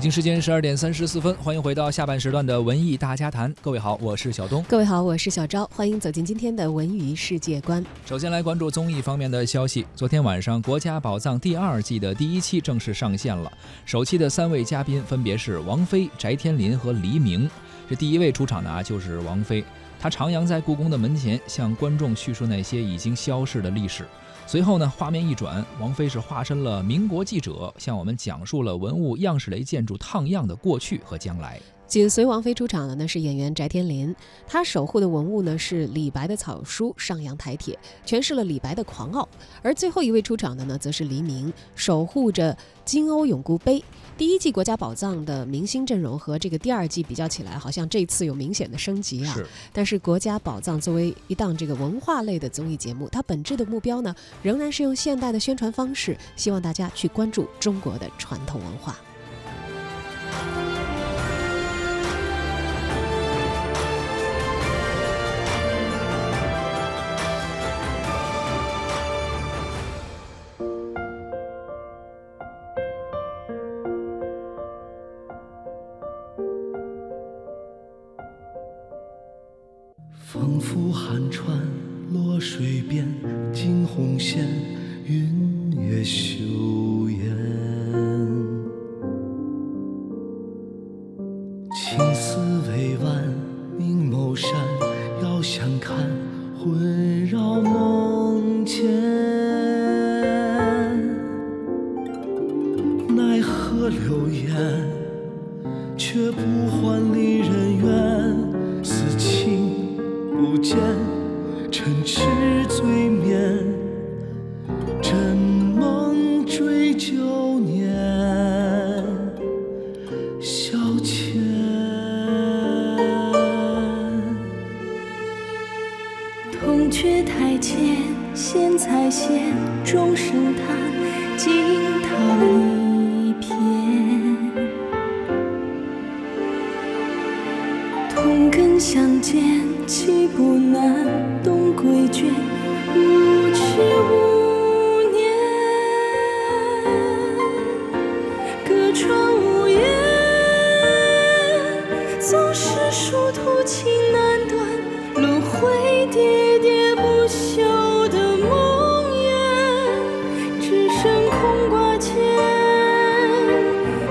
京时间十二点三十四分，欢迎回到下半时段的文艺大家谈。各位好，我是小东。各位好，我是小昭。欢迎走进今天的文娱世界观。首先来关注综艺方面的消息。昨天晚上，《国家宝藏》第二季的第一期正式上线了。首期的三位嘉宾分别是王菲、翟天临和黎明。这第一位出场的啊，就是王菲。她徜徉在故宫的门前，向观众叙述那些已经消逝的历史。随后呢，画面一转，王菲是化身了民国记者，向我们讲述了文物样式雷建筑烫样的过去和将来。紧随王菲出场的呢是演员翟天临，他守护的文物呢是李白的草书《上阳台帖》，诠释了李白的狂傲。而最后一位出场的呢，则是黎明，守护着金瓯永固杯。第一季国家宝藏的明星阵容和这个第二季比较起来，好像这次有明显的升级啊。是。但是国家宝藏作为一档这个文化类的综艺节目，它本质的目标呢，仍然是用现代的宣传方式，希望大家去关注中国的传统文化。仿佛寒川落水边，惊鸿现，云月羞颜。青丝未挽，明眸善，遥相看，魂枕梦追旧年，消遣。铜雀台前，仙才现，钟声叹，惊涛一片。同根相见。岂不难？东归卷，无去总是殊途情难断，轮回喋喋不休的梦魇，只剩空挂牵。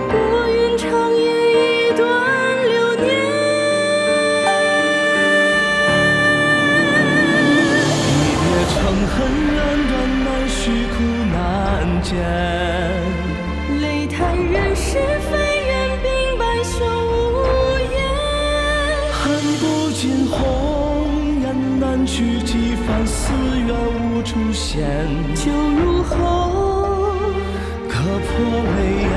薄云长夜一段流年，一别成恨难断，难续苦难煎。不尽红颜难去，几番思缘无处现。酒入喉，割破眉眼。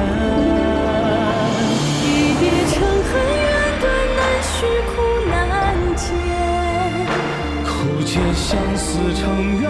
一别成恨，缘断难续，苦难解。苦解相思成怨。